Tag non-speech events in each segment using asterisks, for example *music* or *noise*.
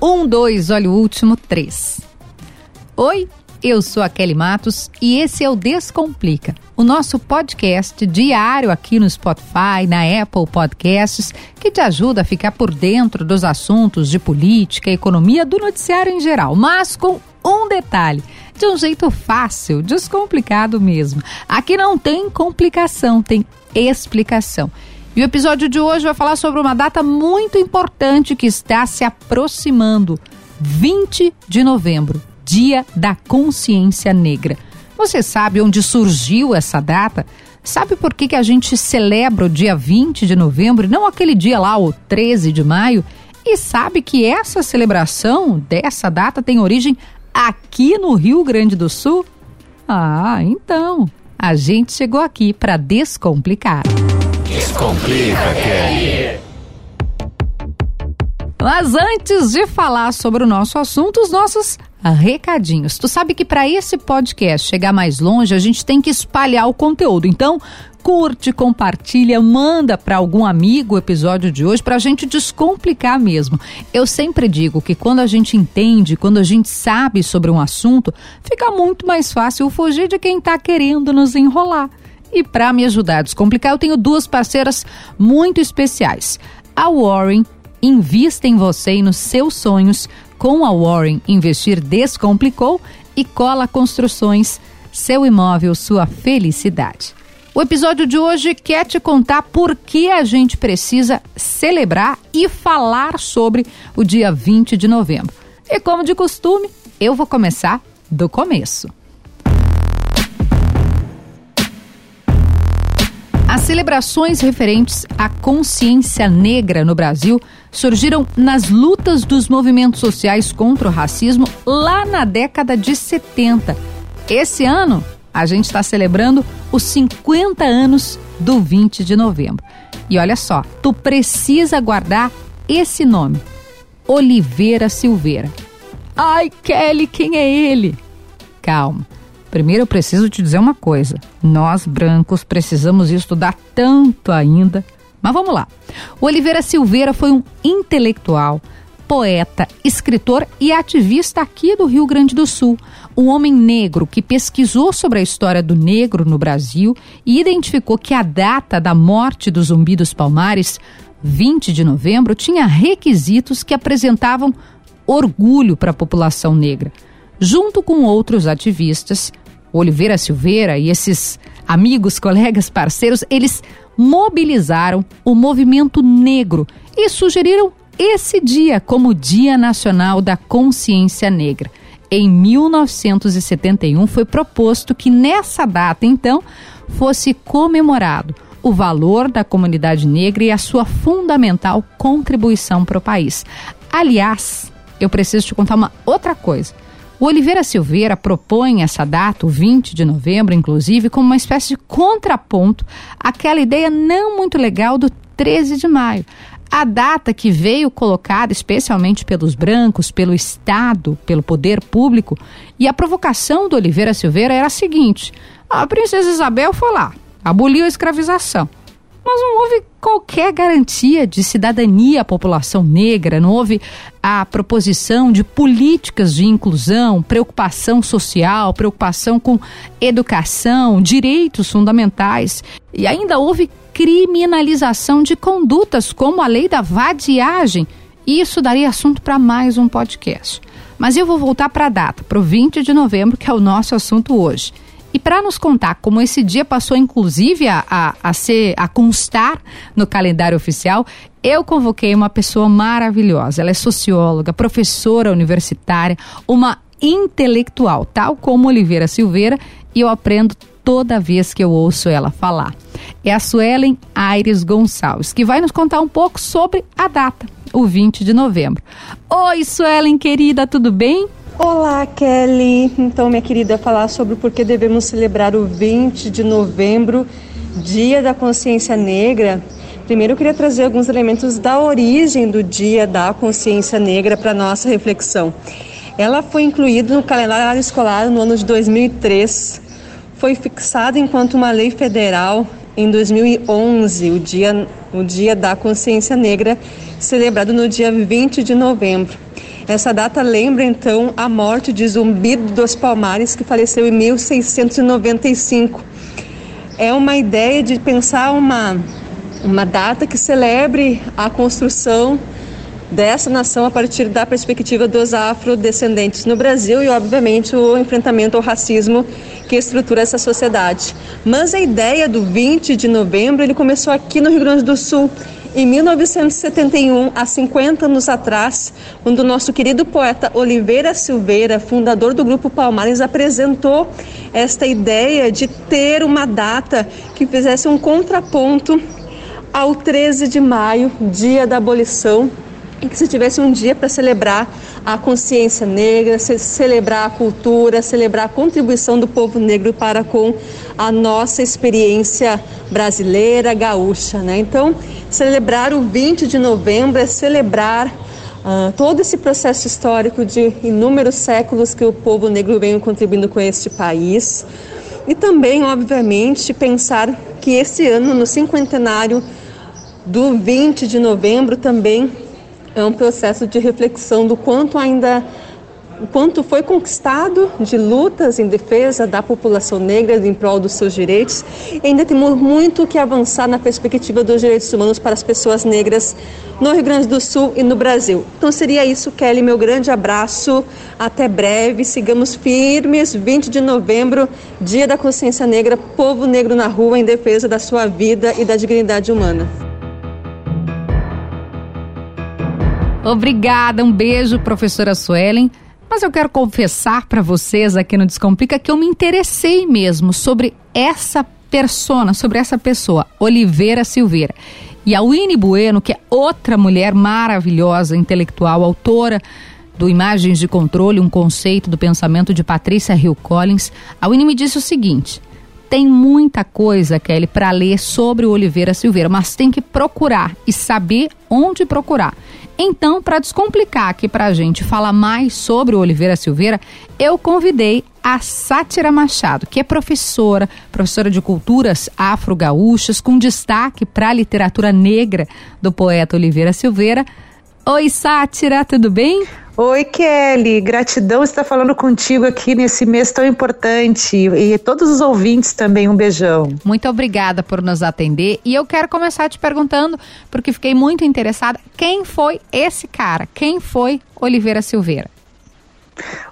Um, dois, olha o último, três. Oi, eu sou a Kelly Matos e esse é o Descomplica, o nosso podcast diário aqui no Spotify, na Apple Podcasts, que te ajuda a ficar por dentro dos assuntos de política economia do noticiário em geral, mas com um detalhe de um jeito fácil, descomplicado mesmo. Aqui não tem complicação, tem explicação. E o episódio de hoje vai falar sobre uma data muito importante que está se aproximando: 20 de novembro, Dia da Consciência Negra. Você sabe onde surgiu essa data? Sabe por que, que a gente celebra o dia 20 de novembro não aquele dia lá, o 13 de maio? E sabe que essa celebração dessa data tem origem aqui no Rio Grande do Sul? Ah, então, a gente chegou aqui para descomplicar. Descomplica, Kelly. Mas antes de falar sobre o nosso assunto, os nossos recadinhos. Tu sabe que para esse podcast chegar mais longe, a gente tem que espalhar o conteúdo. Então, curte, compartilha, manda para algum amigo o episódio de hoje para a gente descomplicar mesmo. Eu sempre digo que quando a gente entende, quando a gente sabe sobre um assunto, fica muito mais fácil fugir de quem está querendo nos enrolar. E para me ajudar a descomplicar, eu tenho duas parceiras muito especiais. A Warren invista em você e nos seus sonhos. Com a Warren, investir descomplicou e cola construções, seu imóvel, sua felicidade. O episódio de hoje quer te contar por que a gente precisa celebrar e falar sobre o dia 20 de novembro. E como de costume, eu vou começar do começo. As celebrações referentes à consciência negra no Brasil surgiram nas lutas dos movimentos sociais contra o racismo lá na década de 70. Esse ano, a gente está celebrando os 50 anos do 20 de novembro. E olha só, tu precisa guardar esse nome: Oliveira Silveira. Ai, Kelly, quem é ele? Calma. Primeiro eu preciso te dizer uma coisa: nós brancos precisamos estudar tanto ainda. Mas vamos lá. O Oliveira Silveira foi um intelectual, poeta, escritor e ativista aqui do Rio Grande do Sul. Um homem negro que pesquisou sobre a história do negro no Brasil e identificou que a data da morte do Zumbi dos Palmares, 20 de novembro, tinha requisitos que apresentavam orgulho para a população negra. Junto com outros ativistas, Oliveira Silveira e esses amigos, colegas, parceiros, eles mobilizaram o movimento negro e sugeriram esse dia como Dia Nacional da Consciência Negra. Em 1971 foi proposto que nessa data, então, fosse comemorado o valor da comunidade negra e a sua fundamental contribuição para o país. Aliás, eu preciso te contar uma outra coisa. O Oliveira Silveira propõe essa data, o 20 de novembro, inclusive, como uma espécie de contraponto àquela ideia não muito legal do 13 de maio. A data que veio colocada especialmente pelos brancos, pelo Estado, pelo poder público, e a provocação do Oliveira Silveira era a seguinte: a princesa Isabel foi lá, aboliu a escravização mas não houve qualquer garantia de cidadania à população negra, não houve a proposição de políticas de inclusão, preocupação social, preocupação com educação, direitos fundamentais. E ainda houve criminalização de condutas, como a lei da vadiagem. E isso daria assunto para mais um podcast. Mas eu vou voltar para a data, para o 20 de novembro, que é o nosso assunto hoje. E para nos contar como esse dia passou, inclusive, a, a, a, ser, a constar no calendário oficial, eu convoquei uma pessoa maravilhosa. Ela é socióloga, professora universitária, uma intelectual, tal como Oliveira Silveira, e eu aprendo toda vez que eu ouço ela falar. É a Suelen Aires Gonçalves, que vai nos contar um pouco sobre a data, o 20 de novembro. Oi, Suelen, querida, tudo bem? Olá, Kelly. Então, minha querida, falar sobre por que devemos celebrar o 20 de novembro, Dia da Consciência Negra. Primeiro, eu queria trazer alguns elementos da origem do Dia da Consciência Negra para nossa reflexão. Ela foi incluída no calendário escolar no ano de 2003. Foi fixada enquanto uma lei federal em 2011, o dia, o dia da consciência negra, celebrado no dia 20 de novembro. Essa data lembra então a morte de Zumbi dos Palmares, que faleceu em 1695. É uma ideia de pensar uma, uma data que celebre a construção dessa nação a partir da perspectiva dos afrodescendentes no Brasil e, obviamente, o enfrentamento ao racismo que estrutura essa sociedade. Mas a ideia do 20 de novembro ele começou aqui no Rio Grande do Sul. Em 1971, há 50 anos atrás, quando o nosso querido poeta Oliveira Silveira, fundador do Grupo Palmares, apresentou esta ideia de ter uma data que fizesse um contraponto ao 13 de maio, dia da abolição e que se tivesse um dia para celebrar a consciência negra, celebrar a cultura, celebrar a contribuição do povo negro para com a nossa experiência brasileira, gaúcha. Né? Então, celebrar o 20 de novembro é celebrar uh, todo esse processo histórico de inúmeros séculos que o povo negro vem contribuindo com este país. E também, obviamente, pensar que esse ano, no cinquentenário do 20 de novembro, também é um processo de reflexão do quanto ainda o quanto foi conquistado de lutas em defesa da população negra em prol dos seus direitos. Ainda temos muito que avançar na perspectiva dos direitos humanos para as pessoas negras no Rio Grande do Sul e no Brasil. Então seria isso, Kelly. Meu grande abraço. Até breve. Sigamos firmes. 20 de novembro, Dia da Consciência Negra, povo negro na rua em defesa da sua vida e da dignidade humana. Obrigada, um beijo, professora Suelen. Mas eu quero confessar para vocês aqui no Descomplica que eu me interessei mesmo sobre essa persona, sobre essa pessoa, Oliveira Silveira. E a Winnie Bueno, que é outra mulher maravilhosa, intelectual, autora do Imagens de Controle, um conceito do pensamento de Patrícia Hill Collins, a Winnie me disse o seguinte: tem muita coisa, Kelly, para ler sobre o Oliveira Silveira, mas tem que procurar e saber onde procurar. Então, para descomplicar aqui para a gente falar mais sobre o Oliveira Silveira, eu convidei a Sátira Machado, que é professora, professora de culturas afro-gaúchas, com destaque para a literatura negra do poeta Oliveira Silveira. Oi, Sátira, tudo bem? Oi, Kelly. Gratidão estar falando contigo aqui nesse mês tão importante. E todos os ouvintes também, um beijão. Muito obrigada por nos atender. E eu quero começar te perguntando, porque fiquei muito interessada, quem foi esse cara? Quem foi Oliveira Silveira?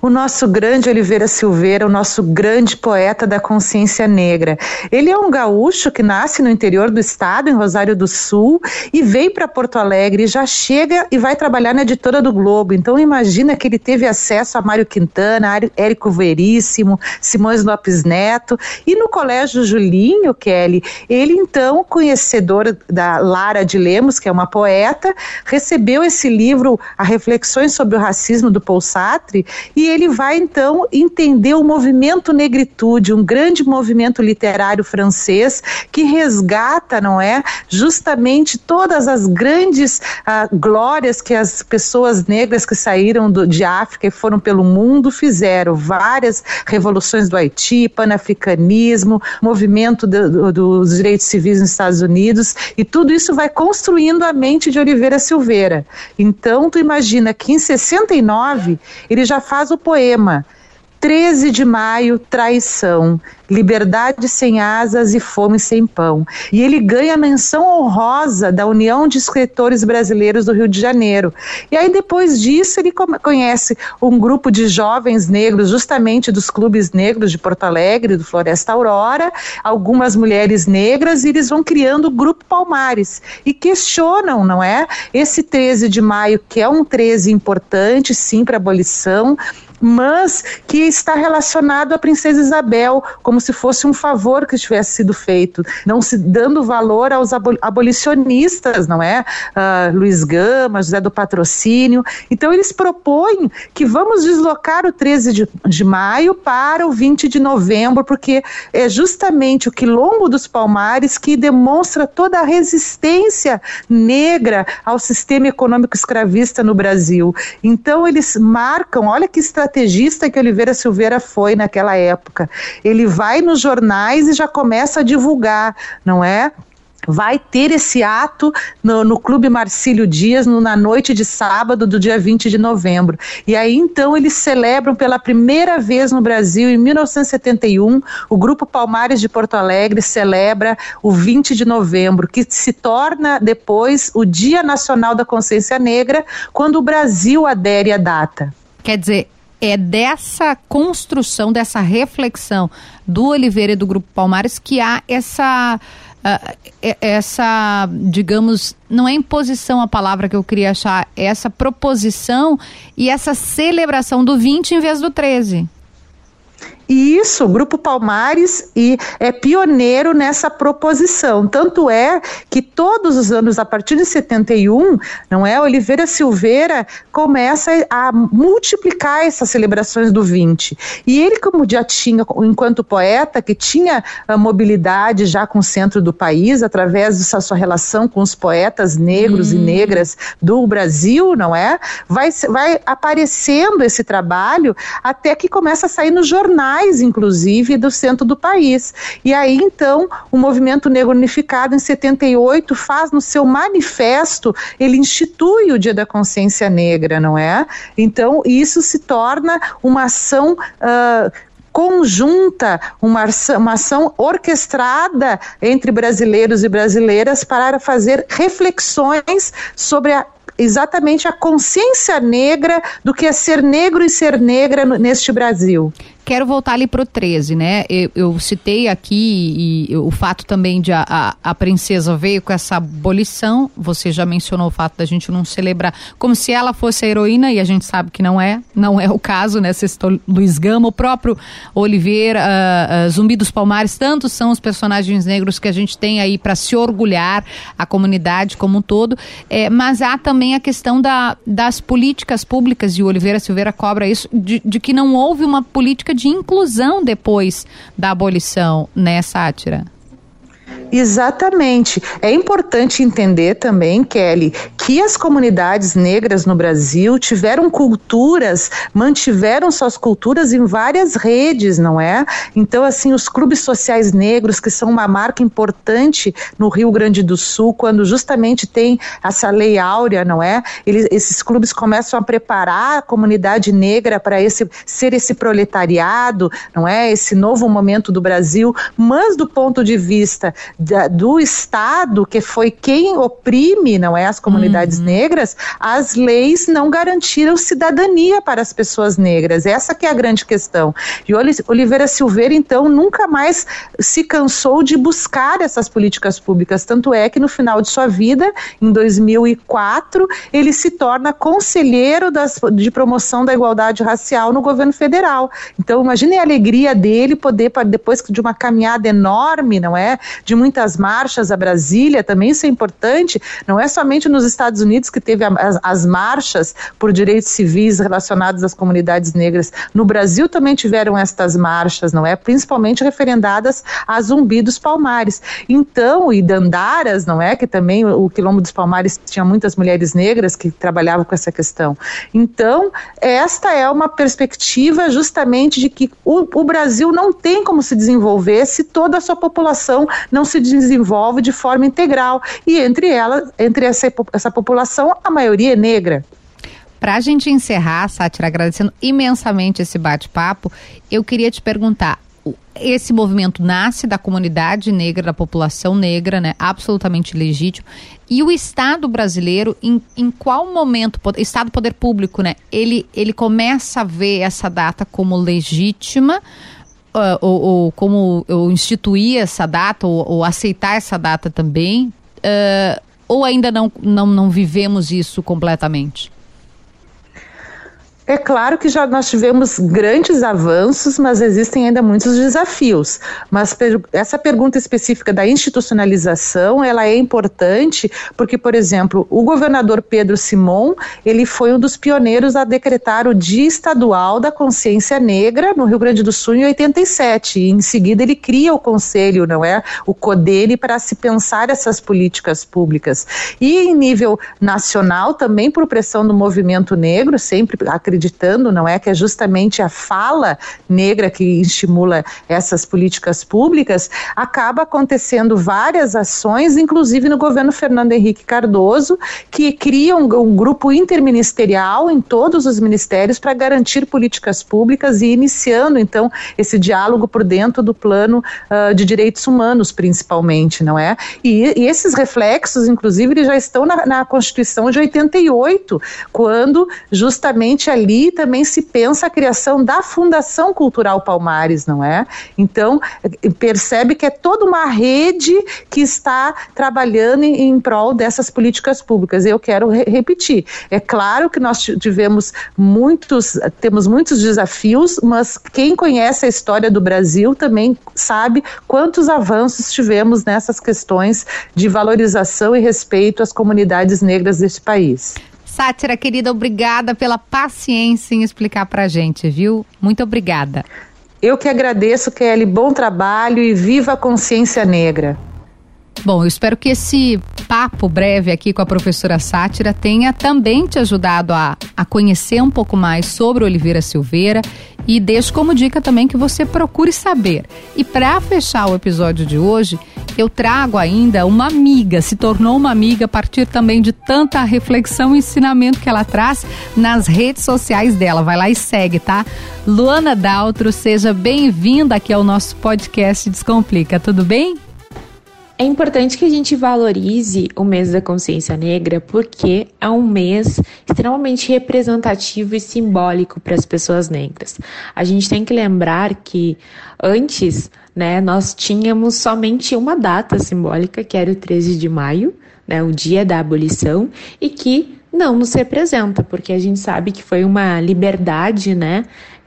O nosso grande Oliveira Silveira, o nosso grande poeta da consciência negra. Ele é um gaúcho que nasce no interior do estado, em Rosário do Sul, e veio para Porto Alegre, já chega e vai trabalhar na editora do Globo. Então imagina que ele teve acesso a Mário Quintana, Érico Veríssimo, Simões Lopes Neto, e no Colégio Julinho, Kelly, ele então, conhecedor da Lara de Lemos, que é uma poeta, recebeu esse livro, A Reflexões sobre o Racismo do Paul Sartre, e ele vai então entender o movimento negritude, um grande movimento literário francês que resgata, não é, justamente todas as grandes ah, glórias que as pessoas negras que saíram do, de África e foram pelo mundo fizeram, várias revoluções do Haiti, panafricanismo, movimento do, do, dos direitos civis nos Estados Unidos e tudo isso vai construindo a mente de Oliveira Silveira. Então, tu imagina que em 69 ele faz o poema 13 de maio, traição, liberdade sem asas e fome sem pão. E ele ganha a menção honrosa da União de Escritores Brasileiros do Rio de Janeiro. E aí, depois disso, ele conhece um grupo de jovens negros, justamente dos clubes negros de Porto Alegre, do Floresta Aurora, algumas mulheres negras, e eles vão criando o Grupo Palmares. E questionam, não é? Esse 13 de maio, que é um 13 importante, sim, para a abolição mas que está relacionado à princesa Isabel, como se fosse um favor que tivesse sido feito, não se dando valor aos abolicionistas, não é? Uh, Luiz Gama, José do Patrocínio. Então eles propõem que vamos deslocar o 13 de, de maio para o 20 de novembro, porque é justamente o quilombo dos Palmares que demonstra toda a resistência negra ao sistema econômico escravista no Brasil. Então eles marcam, olha que estratégia estrategista que Oliveira Silveira foi naquela época. Ele vai nos jornais e já começa a divulgar, não é? vai ter esse ato no, no Clube Marcílio Dias no, na noite de sábado do dia 20 de novembro. E aí então eles celebram pela primeira vez no Brasil, em 1971, o Grupo Palmares de Porto Alegre celebra o 20 de novembro, que se torna depois o Dia Nacional da Consciência Negra, quando o Brasil adere à data. Quer dizer, é dessa construção, dessa reflexão do Oliveira e do Grupo Palmares que há essa uh, essa, digamos, não é imposição a palavra que eu queria achar, é essa proposição e essa celebração do 20 em vez do 13. Isso, o Grupo Palmares e é pioneiro nessa proposição. Tanto é que todos os anos, a partir de 71, não é? Oliveira Silveira começa a multiplicar essas celebrações do 20. E ele, como já tinha, enquanto poeta, que tinha a mobilidade já com o centro do país, através dessa sua relação com os poetas negros hum. e negras do Brasil, não é? Vai, vai aparecendo esse trabalho até que começa a sair nos jornais mais, inclusive, do centro do país. E aí, então, o Movimento Negro Unificado, em 78, faz no seu manifesto, ele institui o Dia da Consciência Negra, não é? Então, isso se torna uma ação. Uh, conjunta, uma, uma ação orquestrada entre brasileiros e brasileiras para fazer reflexões sobre a exatamente a consciência negra do que é ser negro e ser negra neste Brasil quero voltar ali para o 13, né? Eu, eu, citei aqui e, o fato também de a, a, a, princesa veio com essa abolição. Você já mencionou o fato da gente não celebrar como se ela fosse a heroína e a gente sabe que não é, não é o caso, né? Citou Luiz Gama, o próprio Oliveira, uh, uh, Zumbi dos Palmares, tantos são os personagens negros que a gente tem aí para se orgulhar, a comunidade como um todo. É, mas há também a questão da, das políticas públicas e o Oliveira Silveira cobra isso de, de que não houve uma política de inclusão depois da abolição, né, Sátira? Exatamente. É importante entender também, Kelly, que as comunidades negras no Brasil tiveram culturas, mantiveram suas culturas em várias redes, não é? Então, assim, os clubes sociais negros, que são uma marca importante no Rio Grande do Sul, quando justamente tem essa lei áurea, não é? Eles, esses clubes começam a preparar a comunidade negra para esse ser esse proletariado, não é? Esse novo momento do Brasil, mas do ponto de vista da, do Estado, que foi quem oprime, não é, as comunidades uhum. negras, as leis não garantiram cidadania para as pessoas negras. Essa que é a grande questão. E Oliveira Silveira, então, nunca mais se cansou de buscar essas políticas públicas. Tanto é que no final de sua vida, em 2004, ele se torna conselheiro das, de promoção da igualdade racial no governo federal. Então, imagine a alegria dele poder, depois de uma caminhada enorme, não é? De muito muitas marchas a Brasília, também isso é importante, não é somente nos Estados Unidos que teve as, as marchas por direitos civis relacionados às comunidades negras, no Brasil também tiveram estas marchas, não é? Principalmente referendadas a Zumbi dos Palmares. Então, e Dandaras, não é? Que também o Quilombo dos Palmares tinha muitas mulheres negras que trabalhavam com essa questão. Então, esta é uma perspectiva justamente de que o, o Brasil não tem como se desenvolver se toda a sua população não se desenvolve de forma integral e entre elas, entre essa, essa população, a maioria é negra. Para a gente encerrar, Sátira, agradecendo imensamente esse bate-papo, eu queria te perguntar: esse movimento nasce da comunidade negra, da população negra, né? Absolutamente legítimo. E o Estado brasileiro, em, em qual momento, Estado Poder Público, né? Ele, ele começa a ver essa data como legítima uh, ou, ou, como eu instituir essa data, ou, ou aceitar essa data também, uh, ou ainda não, não, não vivemos isso completamente? É claro que já nós tivemos grandes avanços, mas existem ainda muitos desafios. Mas per essa pergunta específica da institucionalização, ela é importante porque, por exemplo, o governador Pedro Simon, ele foi um dos pioneiros a decretar o Dia Estadual da Consciência Negra no Rio Grande do Sul em 87. E em seguida ele cria o conselho, não é? O CODENE para se pensar essas políticas públicas. E em nível nacional também por pressão do movimento negro, sempre acredito acreditando, não é? Que é justamente a fala negra que estimula essas políticas públicas, acaba acontecendo várias ações, inclusive no governo Fernando Henrique Cardoso, que cria um, um grupo interministerial em todos os ministérios para garantir políticas públicas e iniciando, então, esse diálogo por dentro do plano uh, de direitos humanos, principalmente, não é? E, e esses reflexos, inclusive, já estão na, na Constituição de 88, quando justamente ali também se pensa a criação da Fundação Cultural Palmares, não é? Então, percebe que é toda uma rede que está trabalhando em, em prol dessas políticas públicas. Eu quero re repetir. É claro que nós tivemos muitos, temos muitos desafios, mas quem conhece a história do Brasil também sabe quantos avanços tivemos nessas questões de valorização e respeito às comunidades negras deste país. Sátira, querida, obrigada pela paciência em explicar para a gente, viu? Muito obrigada. Eu que agradeço, Kelly. Bom trabalho e viva a consciência negra. Bom, eu espero que esse papo breve aqui com a professora Sátira tenha também te ajudado a, a conhecer um pouco mais sobre Oliveira Silveira e deixo como dica também que você procure saber. E para fechar o episódio de hoje, eu trago ainda uma amiga, se tornou uma amiga a partir também de tanta reflexão e ensinamento que ela traz nas redes sociais dela. Vai lá e segue, tá? Luana Daltro, seja bem-vinda aqui ao nosso podcast Descomplica, tudo bem? É importante que a gente valorize o mês da consciência negra porque é um mês extremamente representativo e simbólico para as pessoas negras. A gente tem que lembrar que antes, né, nós tínhamos somente uma data simbólica, que era o 13 de maio, né, o dia da abolição, e que não nos representa, porque a gente sabe que foi uma liberdade, né,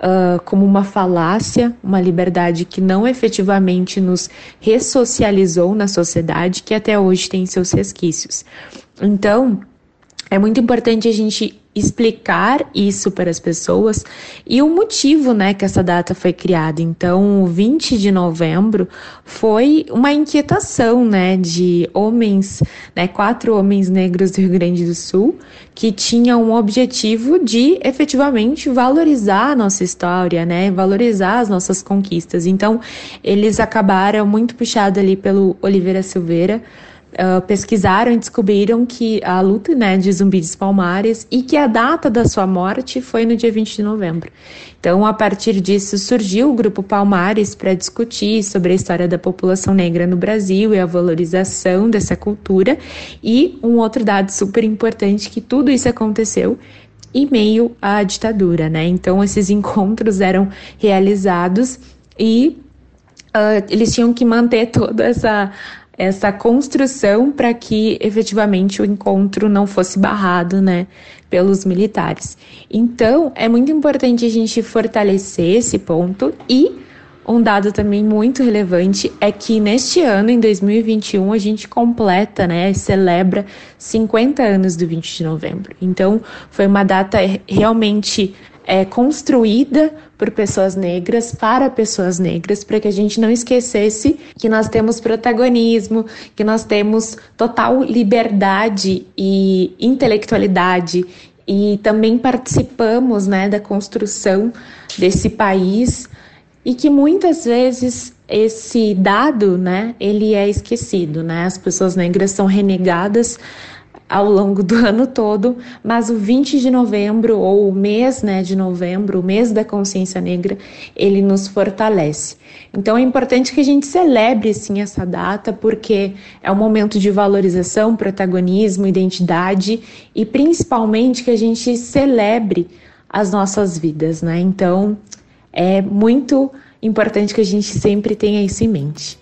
uh, como uma falácia, uma liberdade que não efetivamente nos ressocializou na sociedade, que até hoje tem seus resquícios. Então, é muito importante a gente explicar isso para as pessoas e o motivo, né, que essa data foi criada. Então, o 20 de novembro foi uma inquietação, né, de homens, né, quatro homens negros do Rio Grande do Sul que tinham um objetivo de efetivamente valorizar a nossa história, né, valorizar as nossas conquistas. Então, eles acabaram muito puxados ali pelo Oliveira Silveira, Uh, pesquisaram e descobriram que a luta né, de Zumbi dos Palmares e que a data da sua morte foi no dia 20 de novembro. Então, a partir disso, surgiu o Grupo Palmares para discutir sobre a história da população negra no Brasil e a valorização dessa cultura. E um outro dado super importante que tudo isso aconteceu em meio à ditadura, né? Então, esses *laughs* encontros eram realizados e uh, eles tinham que manter toda essa essa construção para que efetivamente o encontro não fosse barrado, né, pelos militares. Então, é muito importante a gente fortalecer esse ponto e um dado também muito relevante é que neste ano, em 2021, a gente completa, né, celebra 50 anos do 20 de novembro. Então, foi uma data realmente é, construída por pessoas negras, para pessoas negras, para que a gente não esquecesse que nós temos protagonismo, que nós temos total liberdade e intelectualidade e também participamos né, da construção desse país e que muitas vezes esse dado, né, ele é esquecido, né? As pessoas negras são renegadas ao longo do *laughs* ano todo, mas o 20 de novembro, ou o mês né, de novembro, o mês da consciência negra, ele nos fortalece. Então é importante que a gente celebre sim essa data, porque é um momento de valorização, protagonismo, identidade e principalmente que a gente celebre as nossas vidas, né? Então é muito importante que a gente sempre tenha isso em mente.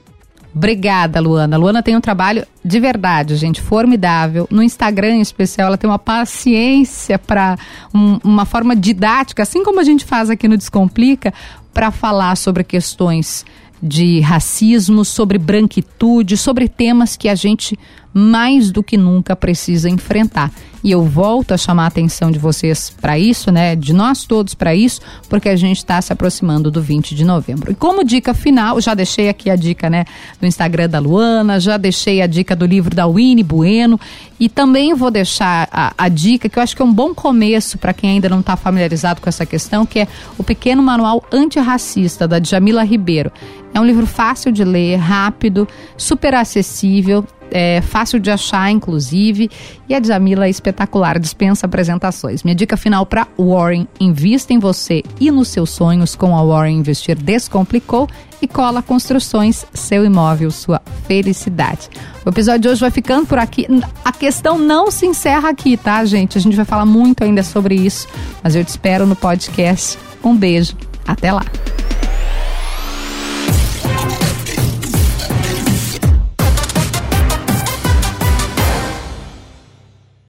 Obrigada, Luana. Luana tem um trabalho de verdade, gente, formidável. No Instagram em especial, ela tem uma paciência para um, uma forma didática, assim como a gente faz aqui no Descomplica, para falar sobre questões de racismo, sobre branquitude, sobre temas que a gente mais do que nunca precisa enfrentar. E eu volto a chamar a atenção de vocês para isso, né? De nós todos para isso, porque a gente está se aproximando do 20 de novembro. E como dica final, já deixei aqui a dica, né? Do Instagram da Luana, já deixei a dica do livro da Winnie Bueno e também vou deixar a, a dica que eu acho que é um bom começo para quem ainda não está familiarizado com essa questão, que é o Pequeno Manual Antirracista da Jamila Ribeiro. É um livro fácil de ler, rápido, super acessível, é fácil de achar, inclusive, e a Jamila é espetacular, dispensa apresentações. Minha dica final para Warren: invista em você e nos seus sonhos com a Warren Investir Descomplicou e Cola Construções, seu imóvel, sua felicidade. O episódio de hoje vai ficando por aqui. A questão não se encerra aqui, tá, gente? A gente vai falar muito ainda sobre isso, mas eu te espero no podcast. Um beijo, até lá.